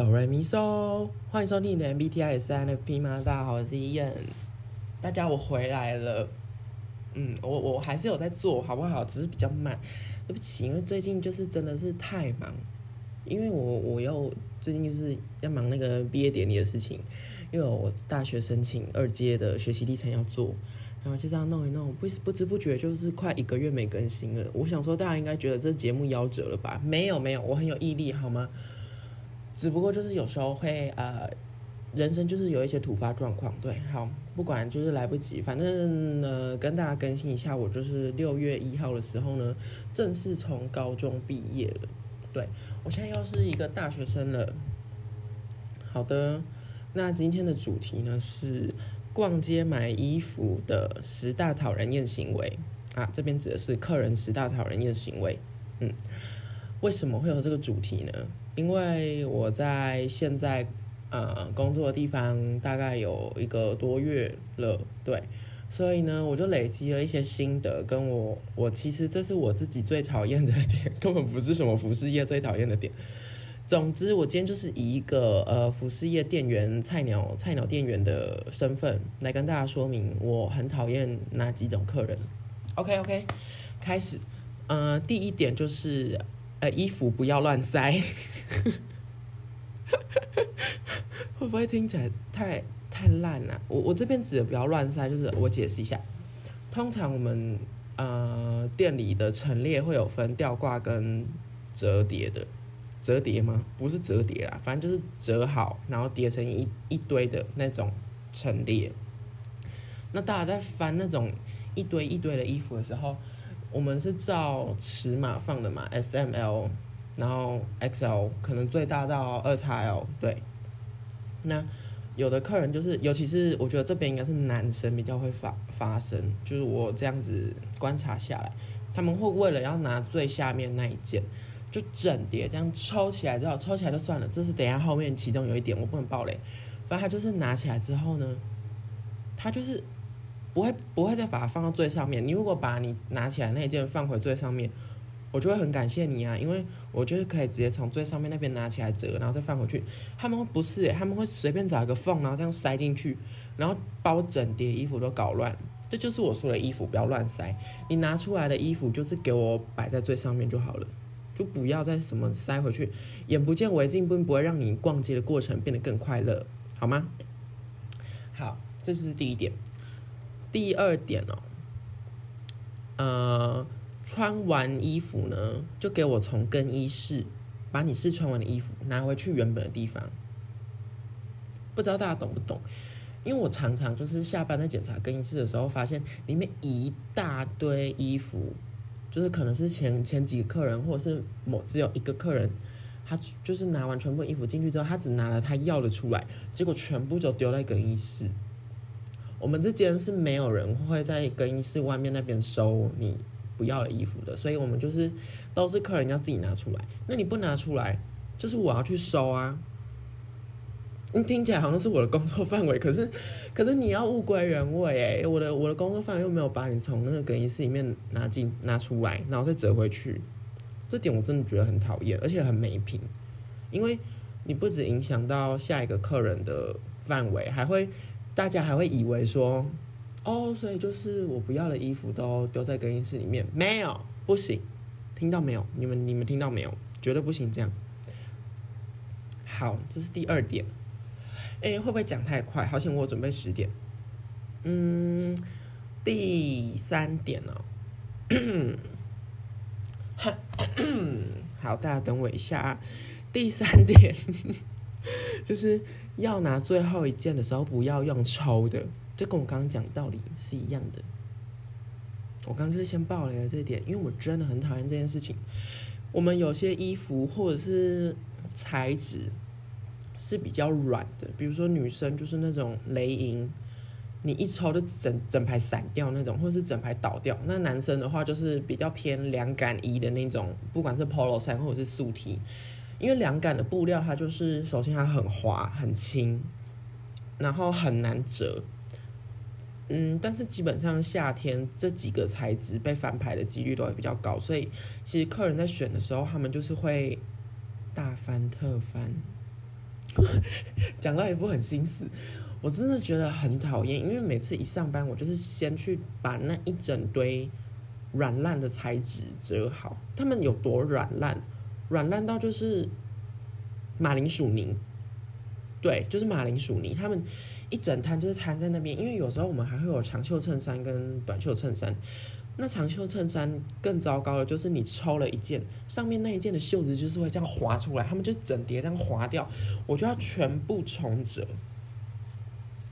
哆瑞咪嗦，欢迎收听你的 MBTI 是 NFP 吗？大家好，我是伊恩。大家我回来了，嗯，我我还是有在做好不好？只是比较慢，对不起，因为最近就是真的是太忙，因为我我又最近就是要忙那个毕业典礼的事情，因为我大学申请二阶的学习历程要做，然后就这样弄一弄，不不知不觉就是快一个月没更新了。我想说大家应该觉得这节目夭折了吧？没有没有，我很有毅力，好吗？只不过就是有时候会呃，人生就是有一些突发状况，对，好，不管就是来不及，反正呢跟大家更新一下，我就是六月一号的时候呢，正式从高中毕业了，对我现在又是一个大学生了。好的，那今天的主题呢是逛街买衣服的十大讨人厌行为啊，这边指的是客人十大讨人厌行为，嗯，为什么会有这个主题呢？因为我在现在呃工作的地方大概有一个多月了，对，所以呢，我就累积了一些心得，跟我我其实这是我自己最讨厌的点，根本不是什么服饰业最讨厌的点。总之，我今天就是以一个呃服饰业店员菜鸟菜鸟店员的身份来跟大家说明，我很讨厌哪几种客人。OK OK，开始，呃，第一点就是呃衣服不要乱塞。会不会听起来太太烂了？我我这边指的不要乱塞，就是我解释一下。通常我们呃店里的陈列会有分吊挂跟折叠的，折叠吗？不是折叠啦，反正就是折好，然后叠成一一堆的那种陈列。那大家在翻那种一堆一堆的衣服的时候，我们是照尺码放的嘛？S M L。然后 XL 可能最大到二 XL，对。那有的客人就是，尤其是我觉得这边应该是男生比较会发发生，就是我这样子观察下来，他们会为了要拿最下面那一件，就整叠这样抽起来之后，抽起来就算了，这是等下后面其中有一点我不能爆雷，反正他就是拿起来之后呢，他就是不会不会再把它放到最上面。你如果把你拿起来那一件放回最上面。我就会很感谢你啊，因为我就是可以直接从最上面那边拿起来折，然后再放回去。他们不是，他们会随便找一个缝，然后这样塞进去，然后把我整叠衣服都搞乱。这就是我说的衣服不要乱塞，你拿出来的衣服就是给我摆在最上面就好了，就不要再什么塞回去，眼不见为净，并不会让你逛街的过程变得更快乐，好吗？好，这是第一点。第二点哦，呃。穿完衣服呢，就给我从更衣室把你试穿完的衣服拿回去原本的地方。不知道大家懂不懂？因为我常常就是下班在检查更衣室的时候，发现里面一大堆衣服，就是可能是前前几个客人，或者是某只有一个客人，他就是拿完全部衣服进去之后，他只拿了他要的出来，结果全部就丢在更衣室。我们之间是没有人会在更衣室外面那边收你。不要的衣服的，所以我们就是都是客人要自己拿出来。那你不拿出来，就是我要去收啊。你听起来好像是我的工作范围，可是 可是你要物归原位哎，我的我的工作范围又没有把你从那个更衣室里面拿进拿出来，然后再折回去。这点我真的觉得很讨厌，而且很没品。因为你不止影响到下一个客人的范围，还会大家还会以为说。哦，所以就是我不要的衣服都丢在更衣室里面，没有，不行，听到没有？你们你们听到没有？绝对不行这样。好，这是第二点。哎，会不会讲太快？好险我准备十点。嗯，第三点哦。好，大家等我一下啊。第三点 就是要拿最后一件的时候，不要用抽的。这跟我刚刚讲道理是一样的。我刚刚就是先爆雷了这一点，因为我真的很讨厌这件事情。我们有些衣服或者是材质是比较软的，比如说女生就是那种雷银，你一抽就整整排散掉那种，或者是整排倒掉。那男生的话就是比较偏凉感衣的那种，不管是 polo 衫或者是素 T，因为凉感的布料它就是首先它很滑很轻，然后很难折。嗯，但是基本上夏天这几个材质被翻牌的几率都会比较高，所以其实客人在选的时候，他们就是会大翻特翻，讲到一副很心思，我真的觉得很讨厌，因为每次一上班，我就是先去把那一整堆软烂的材质折好。他们有多软烂？软烂到就是马铃薯泥，对，就是马铃薯泥。他们一整摊就是摊在那边，因为有时候我们还会有长袖衬衫跟短袖衬衫。那长袖衬衫更糟糕的，就是你抽了一件，上面那一件的袖子就是会这样滑出来，他们就整叠这样滑掉，我就要全部重折。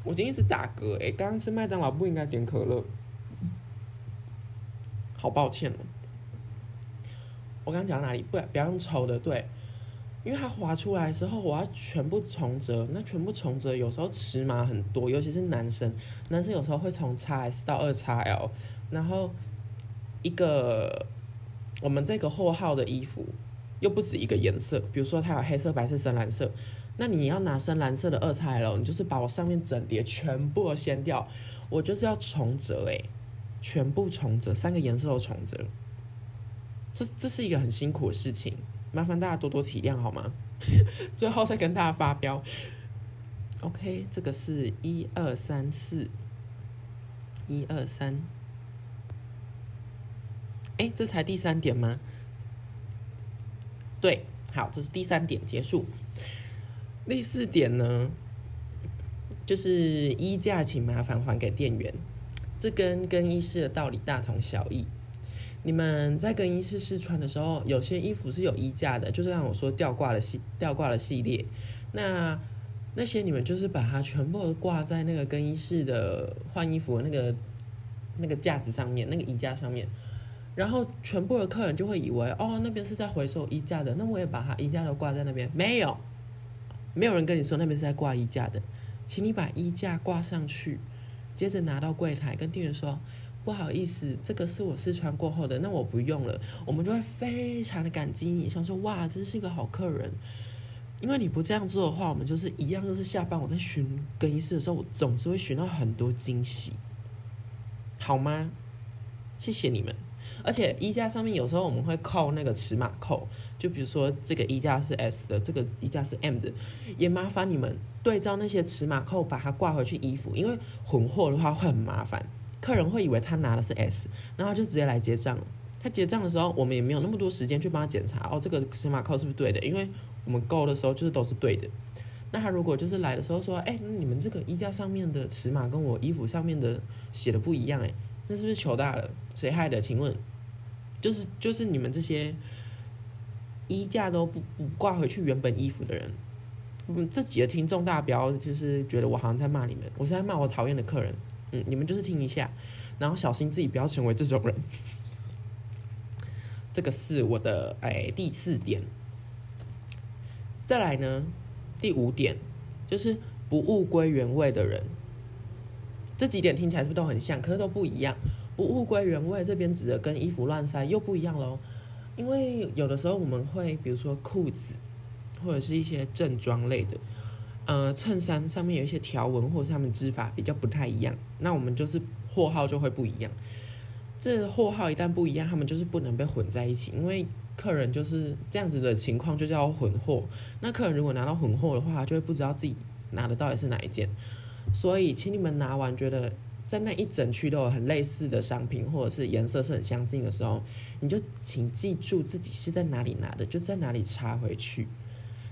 我今天一直打嗝，哎，刚刚吃麦当劳不应该点可乐，好抱歉哦。我刚刚讲哪里？不，不要用抽的，对，因为它滑出来的时候，我要全部重折。那全部重折，有时候尺码很多，尤其是男生，男生有时候会从 XS 到二 XL，然后一个我们这个货号的衣服又不止一个颜色，比如说它有黑色、白色、深蓝色，那你要拿深蓝色的二 XL，你就是把我上面整叠全部都掀掉，我就是要重折诶，全部重折，三个颜色都重折。这这是一个很辛苦的事情，麻烦大家多多体谅好吗？最后再跟大家发飙。OK，这个是一二三四，一二三。哎，这才第三点吗？对，好，这是第三点结束。第四点呢，就是衣架请麻烦还给店员，这跟更衣室的道理大同小异。你们在更衣室试穿的时候，有些衣服是有衣架的，就是像我说吊挂的系吊挂的系列，那那些你们就是把它全部挂在那个更衣室的换衣服那个那个架子上面，那个衣架上面，然后全部的客人就会以为哦那边是在回收衣架的，那我也把它衣架都挂在那边，没有，没有人跟你说那边是在挂衣架的，请你把衣架挂上去，接着拿到柜台跟店员说。不好意思，这个是我试穿过后的，那我不用了。我们就会非常的感激你，想说哇，真是一个好客人。因为你不这样做的话，我们就是一样，就是下班我在巡更衣室的时候，我总是会寻到很多惊喜，好吗？谢谢你们。而且衣架上面有时候我们会扣那个尺码扣，就比如说这个衣架是 S 的，这个衣架是 M 的，也麻烦你们对照那些尺码扣，把它挂回去衣服，因为混货的话会很麻烦。客人会以为他拿的是 S，然后就直接来结账。他结账的时候，我们也没有那么多时间去帮他检查哦，这个尺码扣是不是对的？因为我们购的时候就是都是对的。那他如果就是来的时候说，哎，你们这个衣架上面的尺码跟我衣服上面的写的不一样，哎，那是不是糗大了？谁害的？请问，就是就是你们这些衣架都不不挂回去原本衣服的人，嗯，这几个听众大标就是觉得我好像在骂你们，我是在骂我讨厌的客人。嗯，你们就是听一下，然后小心自己不要成为这种人。这个是我的哎第四点。再来呢，第五点就是不物归原位的人。这几点听起来是不是都很像？可是都不一样。不物归原位这边指的跟衣服乱塞又不一样喽。因为有的时候我们会，比如说裤子或者是一些正装类的。呃，衬衫上面有一些条纹，或者上面织法比较不太一样，那我们就是货号就会不一样。这货号一旦不一样，他们就是不能被混在一起，因为客人就是这样子的情况，就叫混货。那客人如果拿到混货的话，就会不知道自己拿的到底是哪一件。所以，请你们拿完觉得在那一整区都有很类似的商品，或者是颜色是很相近的时候，你就请记住自己是在哪里拿的，就在哪里插回去。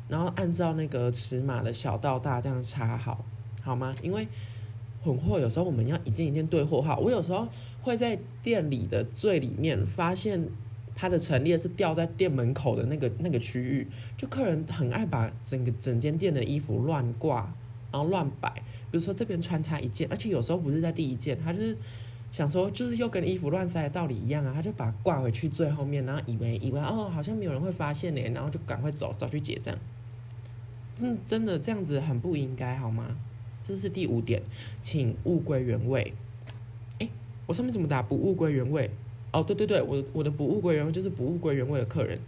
然后按照那个尺码的小到大这样插好，好吗？因为混货有时候我们要一件一件对货号，我有时候会在店里的最里面发现它的陈列是吊在店门口的那个那个区域，就客人很爱把整个整间店的衣服乱挂，然后乱摆。比如说这边穿插一件，而且有时候不是在第一件，他就是想说就是又跟衣服乱塞的道理一样啊，他就把挂回去最后面，然后以为以为哦好像没有人会发现呢，然后就赶快走走去结账。真真的这样子很不应该，好吗？这是第五点，请物归原位。哎，我上面怎么打不物归原位？哦，对对对，我我的不物归原位就是不物归原位的客人。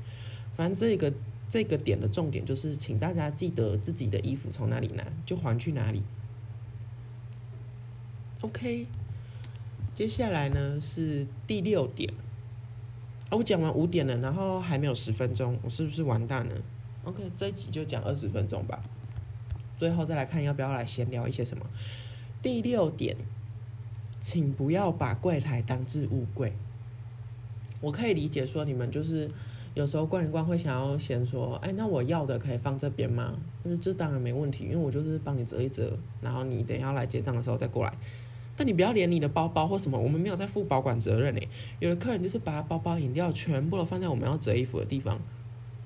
反正这个这个点的重点就是，请大家记得自己的衣服从哪里拿就还去哪里。OK，接下来呢是第六点。哦，我讲完五点了，然后还没有十分钟，我是不是完蛋了？OK，这一集就讲二十分钟吧。最后再来看要不要来闲聊一些什么。第六点，请不要把柜台当置物柜。我可以理解说你们就是有时候逛一逛会想要先说，哎，那我要的可以放这边吗？但是这当然没问题，因为我就是帮你折一折，然后你等一下来结账的时候再过来。但你不要连你的包包或什么，我们没有在负保管责任诶。有的客人就是把包包、饮料全部都放在我们要折衣服的地方，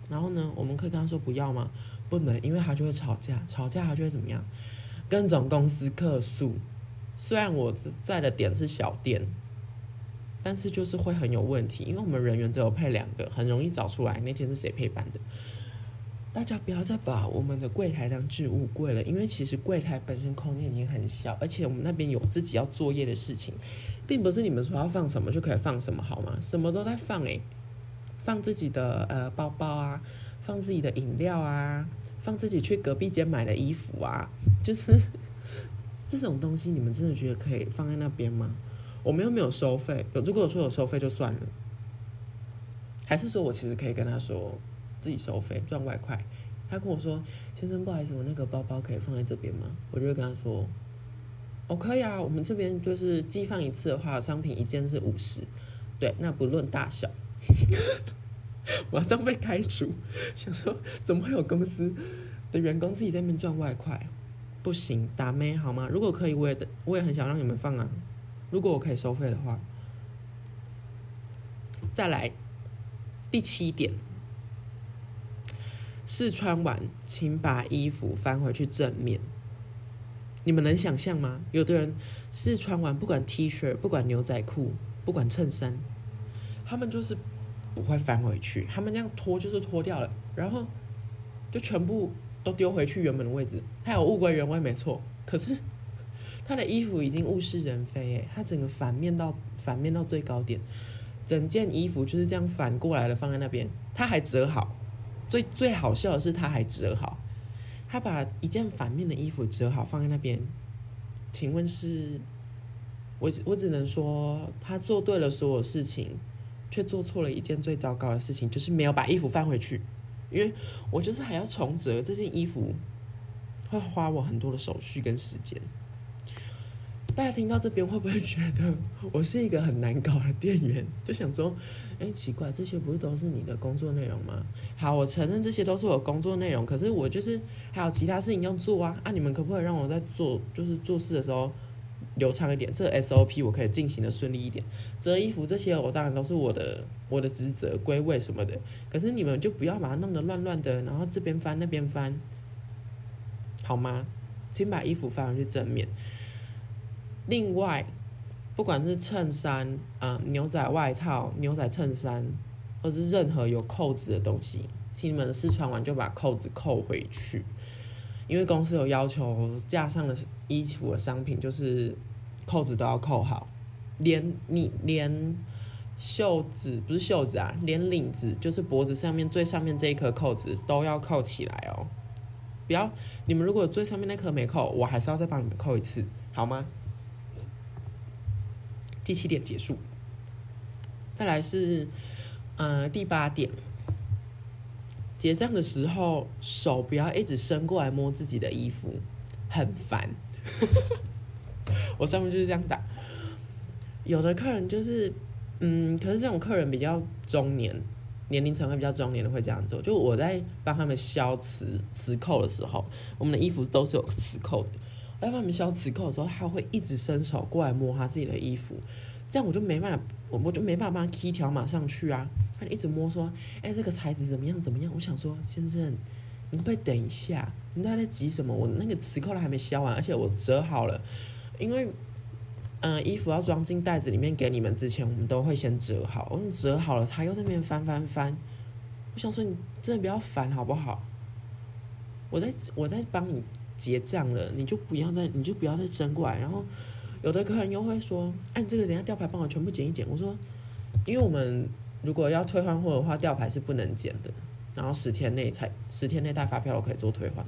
然后呢，我们可以跟他说不要吗？不能，因为他就会吵架，吵架他就会怎么样？跟总公司客诉。虽然我在的点是小店。但是就是会很有问题，因为我们人员只有配两个，很容易找出来那天是谁配班的。大家不要再把我们的柜台当置物柜了，因为其实柜台本身空间已经很小，而且我们那边有自己要作业的事情，并不是你们说要放什么就可以放什么，好吗？什么都在放诶，放自己的呃包包啊，放自己的饮料啊，放自己去隔壁间买的衣服啊，就是 这种东西，你们真的觉得可以放在那边吗？我们又没有收费，有如果说有收费就算了，还是说我其实可以跟他说自己收费赚外快。他跟我说：“先生，不好意思，我那个包包可以放在这边吗？”我就会跟他说：“哦，可以啊，我们这边就是寄放一次的话，商品一件是五十，对，那不论大小。”马上被开除，想说怎么会有公司的员工自己在那边赚外快？不行，打妹好吗？如果可以，我也我也很想让你们放啊。如果我可以收费的话，再来第七点，试穿完请把衣服翻回去正面。你们能想象吗？有的人试穿完，不管 T 恤、不管牛仔裤、不管衬衫，他们就是不会翻回去，他们那样脱就是脱掉了，然后就全部都丢回去原本的位置。他有物归原位没错，可是。他的衣服已经物是人非，哎，他整个反面到反面到最高点，整件衣服就是这样反过来了，放在那边，他还折好，最最好笑的是他还折好，他把一件反面的衣服折好放在那边，请问是，我我只能说他做对了所有事情，却做错了一件最糟糕的事情，就是没有把衣服放回去，因为我就是还要重折这件衣服，会花我很多的手续跟时间。大家听到这边会不会觉得我是一个很难搞的店员？就想说，哎，奇怪，这些不是都是你的工作内容吗？好，我承认这些都是我工作内容，可是我就是还有其他事情要做啊！啊，你们可不可以让我在做，就是做事的时候流畅一点？这 SOP 我可以进行的顺利一点。折衣服这些，我当然都是我的我的职责归位什么的，可是你们就不要把它弄得乱乱的，然后这边翻那边翻，好吗？请把衣服翻回去正面。另外，不管是衬衫啊、牛仔外套、牛仔衬衫，或是任何有扣子的东西，请你们试穿完就把扣子扣回去，因为公司有要求，架上的衣服的商品就是扣子都要扣好，连你连袖子不是袖子啊，连领子就是脖子上面最上面这一颗扣子都要扣起来哦。不要，你们如果最上面那颗没扣，我还是要再帮你们扣一次，好吗？第七点结束，再来是，呃，第八点，结账的时候手不要一直伸过来摸自己的衣服，很烦。我上面就是这样打。有的客人就是，嗯，可是这种客人比较中年，年龄层会比较中年的会这样做。就我在帮他们消磁磁扣的时候，我们的衣服都是有磁扣的。我在帮他们消磁扣的时候，他会一直伸手过来摸他自己的衣服，这样我就没办法，我我就没办法帮他 key 条码上去啊。他就一直摸说：“哎，这个材质怎么样？怎么样？”我想说：“先生，你可不可以等一下？你在在急什么？我那个磁扣还没消完，而且我折好了，因为嗯，衣服要装进袋子里面给你们之前，我们都会先折好。我折好了，他又在那边翻翻翻。我想说，你真的不要烦好不好？我在我在帮你。”结账了，你就不要再，你就不要再伸过来。然后有的客人又会说：“哎，你这个等下吊牌帮我全部剪一剪。”我说：“因为我们如果要退换货的话，吊牌是不能剪的。然后十天内才十天内带发票，我可以做退换。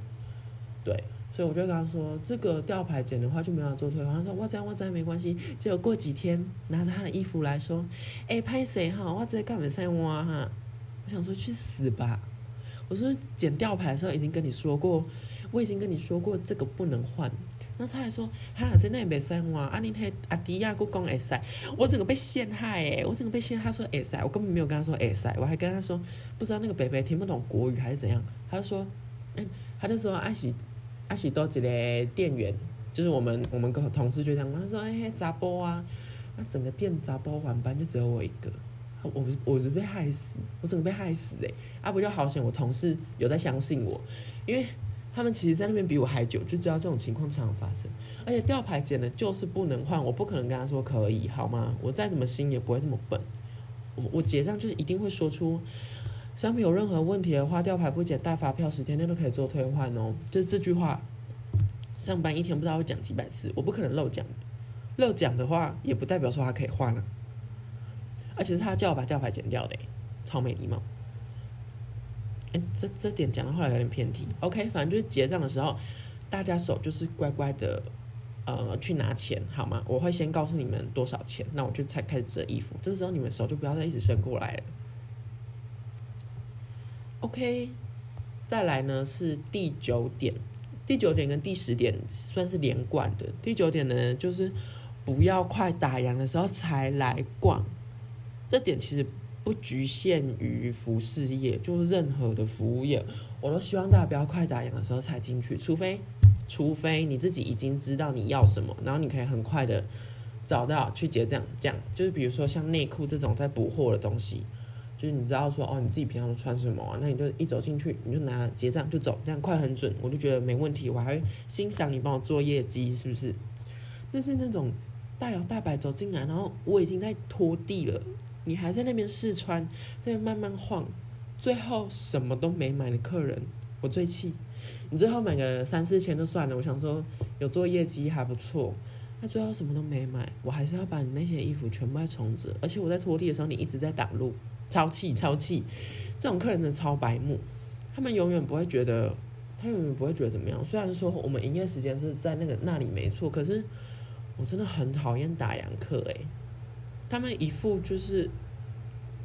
对，所以我就跟他说，这个吊牌剪的话就没有做退换。他说：“我这样我这样没关系。”结果过几天拿着他的衣服来说：“哎，拍谁哈？我这干的晒我哈？”我想说去死吧！我是不是剪吊牌的时候已经跟你说过，我已经跟你说过这个不能换。那他还说，哈，真的没使换，啊，你那阿迪亚姑讲会使，我整个被陷害诶，我整个被陷害。他说会使，我根本没有跟他说会使，我还跟他说，不知道那个北北听不懂国语还是怎样。他就说，哎，他就说阿喜阿喜多一个店员，就是我们我们个同事就这样，他说，哎，杂波啊，那整个店杂波晚班就只有我一个，我我是被害死，我整个被害死诶，啊不就好险，我同事有在相信我，因为。他们其实，在那边比我还久，就知道这种情况常常发生。而且吊牌剪了就是不能换，我不可能跟他说可以，好吗？我再怎么心也不会这么笨。我我结账就是一定会说出，商品有任何问题的话，吊牌不剪，带发票十天内都可以做退换哦。就这句话，上班一天不知道会讲几百次，我不可能漏讲。漏讲的话，也不代表说他可以换了。而且是他叫我把吊牌剪掉的，超没礼貌。这这点讲到后来有点偏题。OK，反正就是结账的时候，大家手就是乖乖的，呃，去拿钱好吗？我会先告诉你们多少钱，那我就才开始折衣服。这时候你们手就不要再一直伸过来了。OK，再来呢是第九点，第九点跟第十点算是连贯的。第九点呢就是不要快打烊的时候才来逛，这点其实。不局限于服饰业，就是任何的服务业，我都希望大家不要快打烊的时候才进去，除非，除非你自己已经知道你要什么，然后你可以很快的找到去结账。这样就是比如说像内裤这种在补货的东西，就是你知道说哦你自己平常都穿什么，那你就一走进去你就拿结账就走，这样快很准，我就觉得没问题，我还会欣赏你帮我做业绩，是不是？但是那种大摇大摆走进来，然后我已经在拖地了。你还在那边试穿，在慢慢晃，最后什么都没买的客人，我最气。你最后买个三四千就算了，我想说有做业绩还不错。那最后什么都没买，我还是要把你那些衣服全部再重折。而且我在拖地的时候，你一直在挡路，超气超气。这种客人真的超白目，他们永远不会觉得，他永远不会觉得怎么样。虽然说我们营业时间是在那个那里没错，可是我真的很讨厌打烊客诶。他们一副就是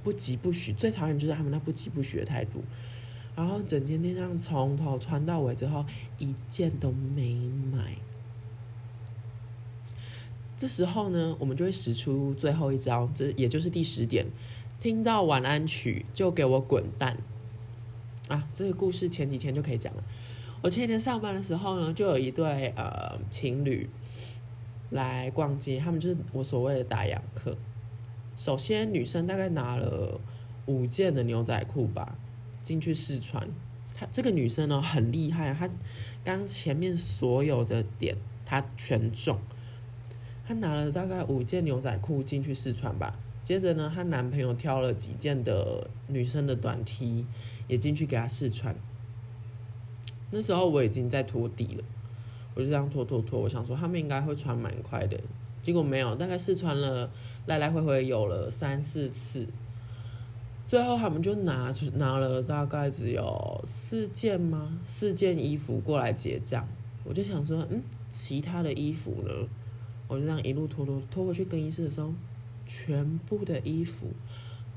不急不徐，最讨厌就是他们那不急不徐的态度。然后整间店上从头穿到尾之后，一件都没买。这时候呢，我们就会使出最后一招，这也就是第十点：听到晚安曲就给我滚蛋！啊，这个故事前几天就可以讲了。我前几天上班的时候呢，就有一对呃情侣来逛街，他们就是我所谓的打烊客。首先，女生大概拿了五件的牛仔裤吧，进去试穿。她这个女生呢很厉害，她刚前面所有的点她全中。她拿了大概五件牛仔裤进去试穿吧。接着呢，她男朋友挑了几件的女生的短 T 也进去给她试穿。那时候我已经在拖地了，我就这样拖拖拖，我想说他们应该会穿蛮快的。结果没有，大概试穿了来来回回有了三四次，最后他们就拿出拿了大概只有四件吗？四件衣服过来结账，我就想说，嗯，其他的衣服呢？我就这样一路拖拖拖回去更衣室的时候，全部的衣服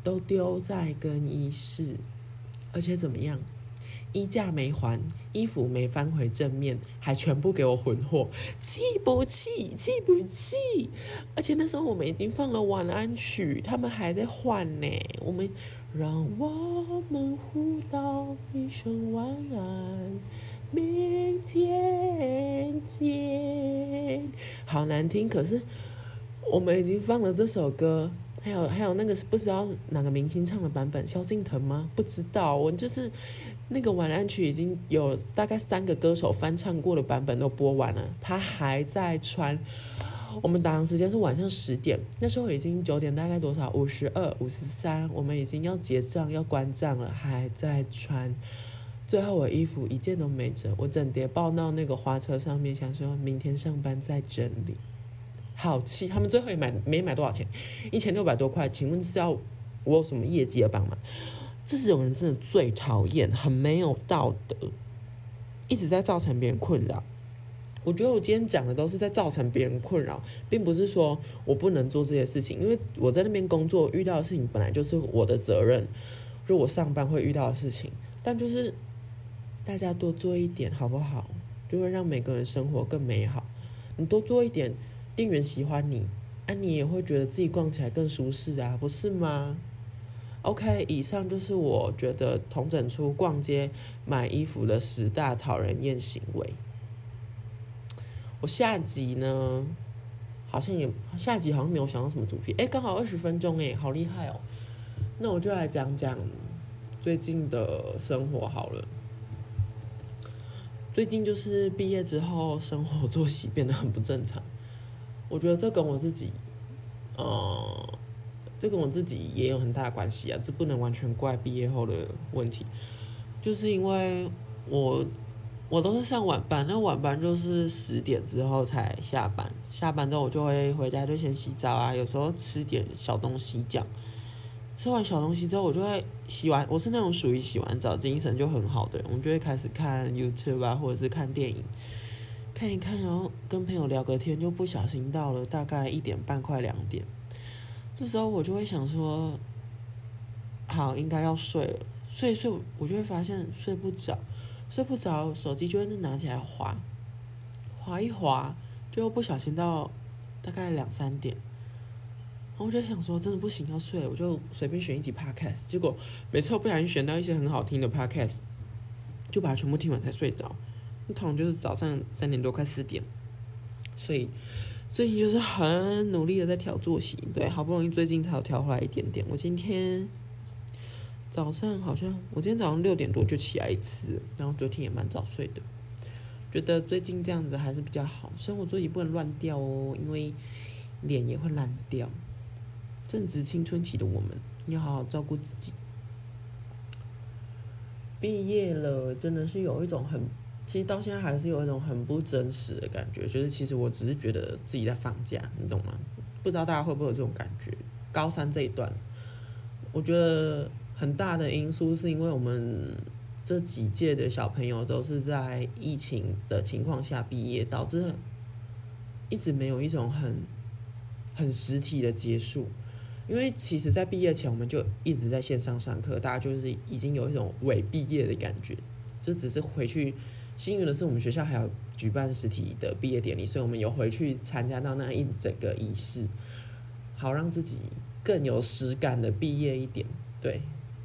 都丢在更衣室，而且怎么样？衣架没还，衣服没翻回正面，还全部给我混货，气不气？气不气？而且那时候我们已经放了晚安曲，他们还在换呢。我们让我们互道一声晚安，明天见。好难听，可是我们已经放了这首歌。还有还有那个不知道哪个明星唱的版本，萧敬腾吗？不知道，我就是那个晚安曲已经有大概三个歌手翻唱过的版本都播完了，他还在穿。我们打烊时间是晚上十点，那时候已经九点，大概多少？五十二、五十三，我们已经要结账要关账了，还在穿。最后我衣服一件都没折，我整叠抱到那个花车上面，想说明天上班再整理。好气！他们最后也买没买多少钱，一千六百多块。请问是要我有什么业绩要帮忙？这种人真的最讨厌，很没有道德，一直在造成别人困扰。我觉得我今天讲的都是在造成别人困扰，并不是说我不能做这些事情，因为我在那边工作遇到的事情本来就是我的责任，就我上班会遇到的事情。但就是大家多做一点好不好？就会让每个人生活更美好。你多做一点，店员喜欢你，啊，你也会觉得自己逛起来更舒适啊，不是吗？OK，以上就是我觉得同整出逛街买衣服的十大讨人厌行为。我下集呢，好像也下集好像没有想到什么主题，哎，刚好二十分钟，哎，好厉害哦。那我就来讲讲最近的生活好了。最近就是毕业之后，生活作息变得很不正常。我觉得这跟我自己，呃，这跟我自己也有很大的关系啊。这不能完全怪毕业后的问题，就是因为我我都是上晚班，那晚班就是十点之后才下班，下班之后我就会回家就先洗澡啊，有时候吃点小东西这样。吃完小东西之后，我就会洗完。我是那种属于洗完澡精神就很好的人，我就会开始看 YouTube 啊，或者是看电影，看一看，然后跟朋友聊个天，就不小心到了大概一点半快两点。这时候我就会想说，好，应该要睡了。睡一睡，我就会发现睡不着，睡不着，手机就会拿起来划，划一划，就不小心到大概两三点。我就想说，真的不行，要睡了，我就随便选一集 podcast，结果每次我不小心选到一些很好听的 podcast，就把它全部听完才睡着。通常就是早上三点多快四点，所以最近就是很努力的在调作息，对，好不容易最近才调回来一点点。我今天早上好像，我今天早上六点多就起来一次，然后昨天也蛮早睡的，觉得最近这样子还是比较好，生活作息不能乱掉哦，因为脸也会烂掉。正值青春期的我们，要好好照顾自己。毕业了，真的是有一种很，其实到现在还是有一种很不真实的感觉。就是其实我只是觉得自己在放假，你懂吗？不知道大家会不会有这种感觉？高三这一段，我觉得很大的因素是因为我们这几届的小朋友都是在疫情的情况下毕业，导致一直没有一种很很实体的结束。因为其实，在毕业前我们就一直在线上上课，大家就是已经有一种伪毕业的感觉，就只是回去。幸运的是，我们学校还有举办实体的毕业典礼，所以我们有回去参加到那一整个仪式，好让自己更有实感的毕业一点。对，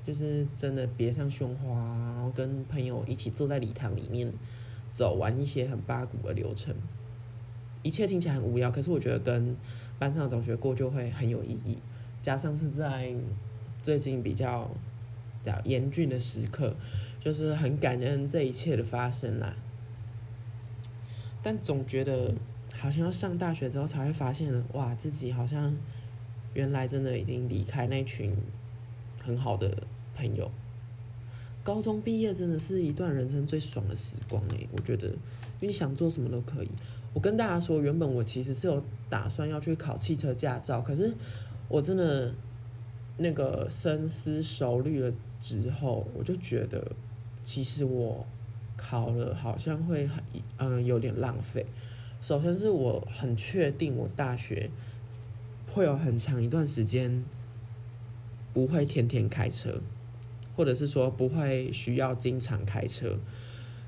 就是真的别上胸花，然后跟朋友一起坐在礼堂里面走完一些很八股的流程。一切听起来很无聊，可是我觉得跟班上的同学过就会很有意义。加上是在最近比较 比较严峻的时刻，就是很感恩这一切的发生啦。但总觉得好像要上大学之后才会发现，哇，自己好像原来真的已经离开那群很好的朋友。高中毕业真的是一段人生最爽的时光诶，我觉得，因为你想做什么都可以。我跟大家说，原本我其实是有打算要去考汽车驾照，可是。我真的那个深思熟虑了之后，我就觉得，其实我考了好像会很嗯有点浪费。首先是我很确定我大学会有很长一段时间不会天天开车，或者是说不会需要经常开车，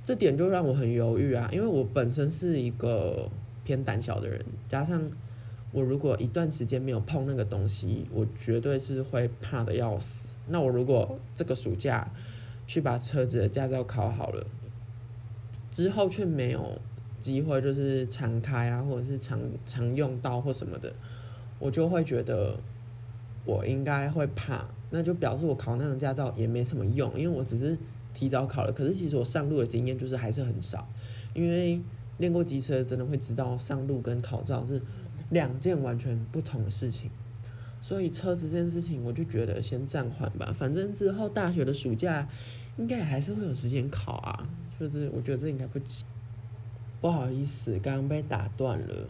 这点就让我很犹豫啊。因为我本身是一个偏胆小的人，加上。我如果一段时间没有碰那个东西，我绝对是会怕的要死。那我如果这个暑假去把车子的驾照考好了，之后却没有机会，就是常开啊，或者是常常用到或什么的，我就会觉得我应该会怕。那就表示我考那张驾照也没什么用，因为我只是提早考了。可是其实我上路的经验就是还是很少，因为练过机车真的会知道上路跟考照是。两件完全不同的事情，所以车子这件事情，我就觉得先暂缓吧。反正之后大学的暑假，应该还是会有时间考啊。就是我觉得这应该不急。不好意思，刚刚被打断了，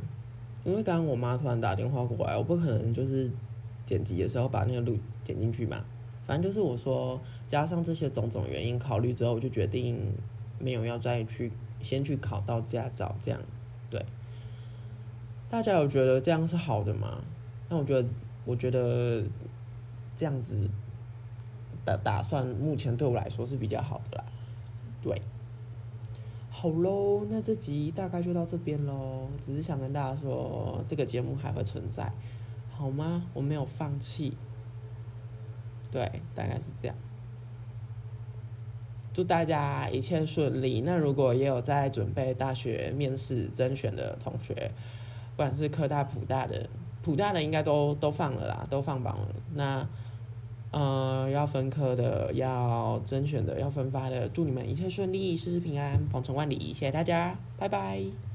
因为刚刚我妈突然打电话过来，我不可能就是剪辑的时候把那个录剪进去嘛。反正就是我说，加上这些种种原因考虑之后，我就决定没有要再去先去考到驾照，这样对。大家有觉得这样是好的吗？那我觉得，我觉得这样子的打算，目前对我来说是比较好的啦。对，好喽，那这集大概就到这边喽。只是想跟大家说，这个节目还会存在，好吗？我没有放弃。对，大概是这样。祝大家一切顺利。那如果也有在准备大学面试甄选的同学，不管是科大、普大的，普大的应该都都放了啦，都放榜了。那呃，要分科的，要甄选的，要分发的，祝你们一切顺利，事事平安，鹏程万里。谢谢大家，拜拜。